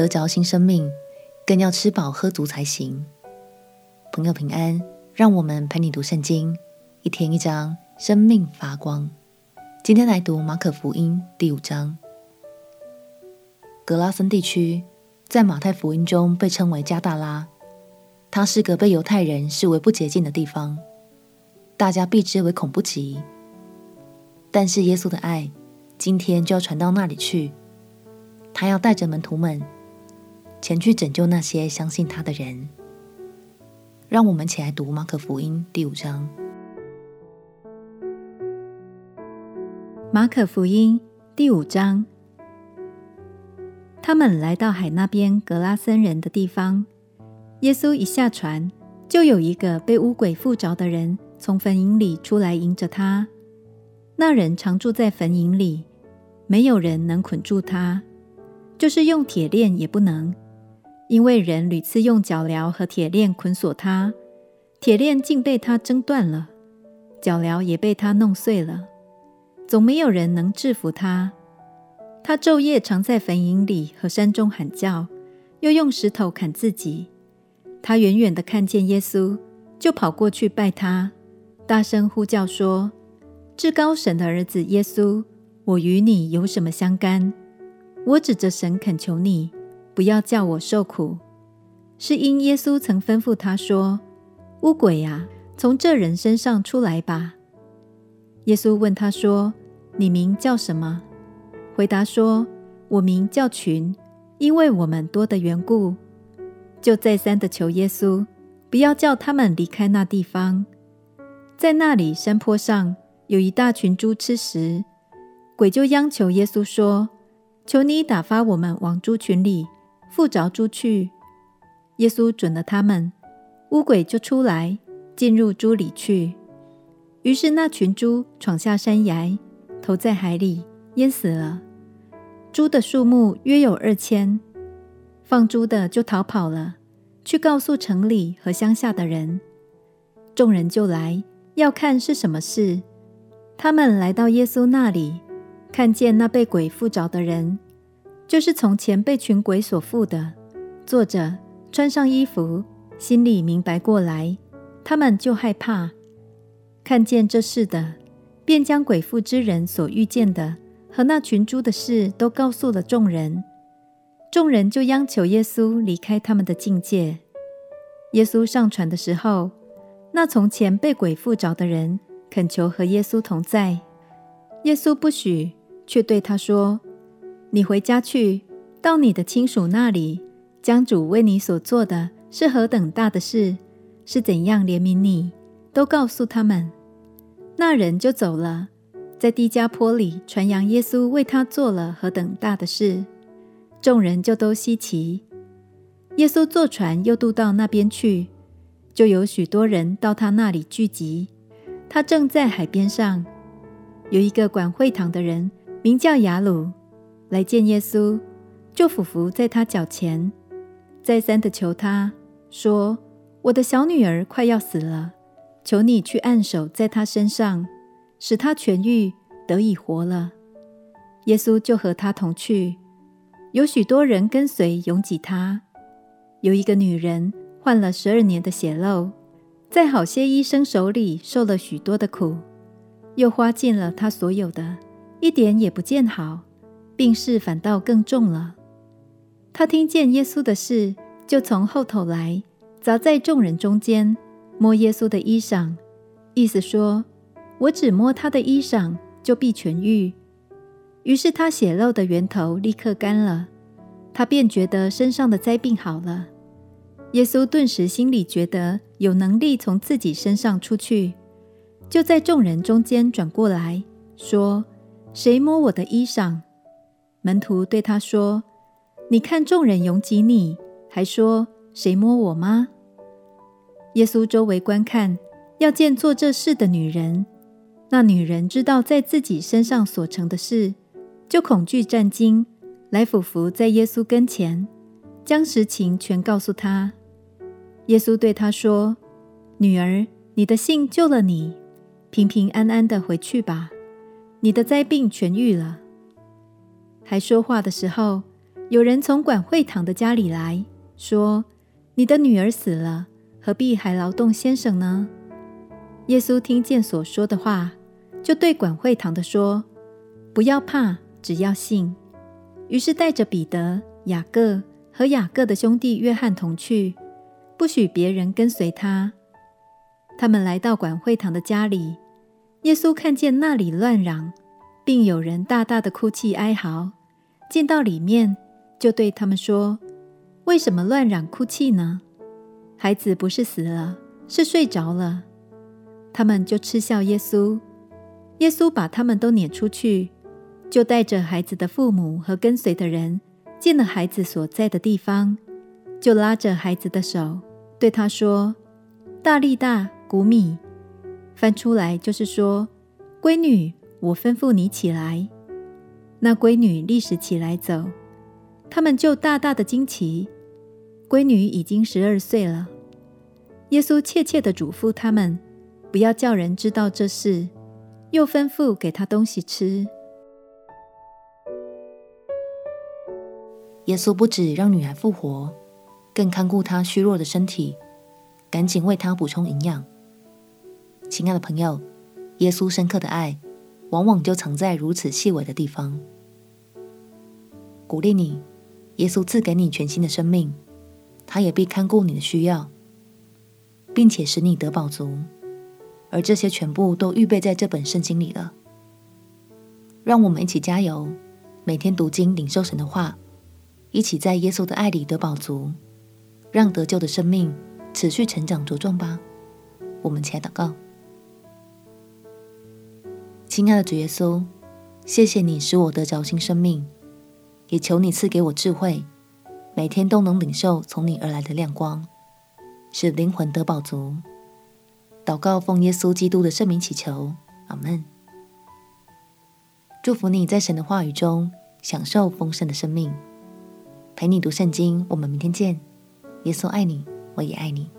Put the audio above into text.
得着新生命，更要吃饱喝足才行。朋友平安，让我们陪你读圣经，一天一章，生命发光。今天来读马可福音第五章。格拉森地区在马太福音中被称为加大拉，它是个被犹太人视为不洁净的地方，大家避之为恐怖极。但是耶稣的爱，今天就要传到那里去。他要带着门徒们前去拯救那些相信他的人。让我们起来读马可福音第五章。马可福音第五章，他们来到海那边格拉森人的地方。耶稣一下船，就有一个被污鬼附着的人从坟茔里出来迎着他。那人常住在坟茔里，没有人能捆住他，就是用铁链也不能，因为人屡次用脚镣和铁链捆锁他，铁链竟被他挣断了，脚镣也被他弄碎了，总没有人能制服他。他昼夜常在坟茔里和山中喊叫，又用石头砍自己。他远远地看见耶稣，就跑过去拜他，大声呼叫说。至高神的儿子耶稣，我与你有什么相干？我指着神恳求你，不要叫我受苦。是因耶稣曾吩咐他说：“乌鬼啊，从这人身上出来吧。”耶稣问他说：“你名叫什么？”回答说：“我名叫群，因为我们多的缘故。”就再三地求耶稣，不要叫他们离开那地方。在那里山坡上。有一大群猪吃食，鬼就央求耶稣说：“求你打发我们往猪群里附着猪去。”耶稣准了他们，污鬼就出来进入猪里去。于是那群猪闯下山崖，投在海里，淹死了。猪的数目约有二千。放猪的就逃跑了，去告诉城里和乡下的人。众人就来要看是什么事。他们来到耶稣那里，看见那被鬼附着的人，就是从前被群鬼所附的，坐着，穿上衣服，心里明白过来，他们就害怕。看见这事的，便将鬼附之人所遇见的和那群猪的事都告诉了众人。众人就央求耶稣离开他们的境界。耶稣上船的时候，那从前被鬼附着的人。恳求和耶稣同在，耶稣不许，却对他说：“你回家去，到你的亲属那里，将主为你所做的是何等大的事，是怎样怜悯你，都告诉他们。”那人就走了，在低加坡里传扬耶稣为他做了何等大的事，众人就都稀奇。耶稣坐船又渡到那边去，就有许多人到他那里聚集。他正在海边上，有一个管会堂的人，名叫雅鲁，来见耶稣，就俯伏在他脚前，再三地求他说：“我的小女儿快要死了，求你去按手在她身上，使她痊愈，得以活了。”耶稣就和他同去，有许多人跟随，拥挤他。有一个女人患了十二年的血漏。在好些医生手里受了许多的苦，又花尽了他所有的，一点也不见好，病势反倒更重了。他听见耶稣的事，就从后头来，砸在众人中间，摸耶稣的衣裳，意思说：“我只摸他的衣裳，就必痊愈。”于是他血漏的源头立刻干了，他便觉得身上的灾病好了。耶稣顿时心里觉得有能力从自己身上出去，就在众人中间转过来说：“谁摸我的衣裳？”门徒对他说：“你看众人拥挤你，还说谁摸我吗？”耶稣周围观看，要见做这事的女人。那女人知道在自己身上所成的事，就恐惧战惊，来俯伏在耶稣跟前，将实情全告诉他。耶稣对他说：“女儿，你的信救了你，平平安安的回去吧。你的灾病痊愈了。”还说话的时候，有人从管会堂的家里来说：“你的女儿死了，何必还劳动先生呢？”耶稣听见所说的话，就对管会堂的说：“不要怕，只要信。”于是带着彼得、雅各和雅各的兄弟约翰同去，不许别人跟随他。他们来到管会堂的家里，耶稣看见那里乱嚷，并有人大大的哭泣哀嚎，进到里面，就对他们说：“为什么乱嚷哭泣呢？孩子不是死了，是睡着了。”他们就嗤笑耶稣。耶稣把他们都撵出去。就带着孩子的父母和跟随的人进了孩子所在的地方，就拉着孩子的手，对他说：“大力大，古米。”翻出来就是说：“闺女，我吩咐你起来。”那闺女立时起来走。他们就大大的惊奇。闺女已经十二岁了。耶稣切切地嘱咐他们，不要叫人知道这事，又吩咐给她东西吃。耶稣不止让女孩复活，更看顾她虚弱的身体，赶紧为她补充营养。亲爱的朋友，耶稣深刻的爱，往往就藏在如此细微的地方。鼓励你，耶稣赐给你全新的生命，他也必看顾你的需要，并且使你得饱足。而这些全部都预备在这本圣经里了。让我们一起加油，每天读经，领受神的话。一起在耶稣的爱里得饱足，让得救的生命持续成长茁壮吧。我们起来祷告，亲爱的主耶稣，谢谢你使我得着新生命，也求你赐给我智慧，每天都能领受从你而来的亮光，使灵魂得饱足。祷告奉耶稣基督的圣名祈求，阿门。祝福你在神的话语中享受丰盛的生命。陪你读圣经，我们明天见。耶稣爱你，我也爱你。